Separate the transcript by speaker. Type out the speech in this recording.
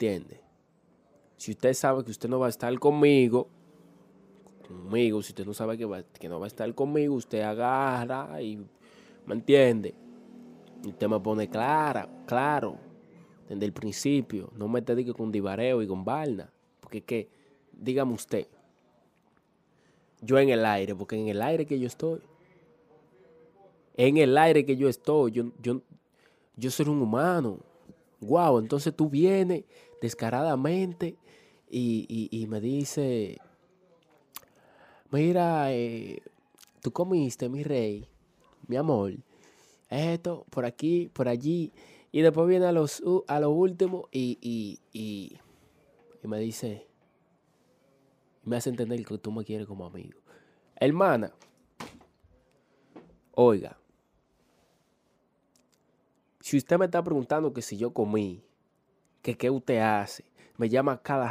Speaker 1: ¿Entiende? Si usted sabe que usted no va a estar conmigo, conmigo, si usted no sabe que, va- que no va a estar conmigo, usted agarra y, ¿me entiende? Usted me pone clara, claro, desde el principio. No me te con divareo y con balna. Porque dígame usted, yo en el aire, porque en el aire que yo estoy, en el aire que yo estoy, yo, yo, yo soy un humano. Wow, entonces tú vienes descaradamente y, y- me dice, mira, eh, tú comiste, mi rey, mi amor, esto, por aquí, por allí, y después viene a, los, a lo último y, y, y, y me dice, me hace entender que tú me quieres como amigo. Hermana, oiga, si usted me está preguntando que si yo comí, que qué usted hace, me llama cada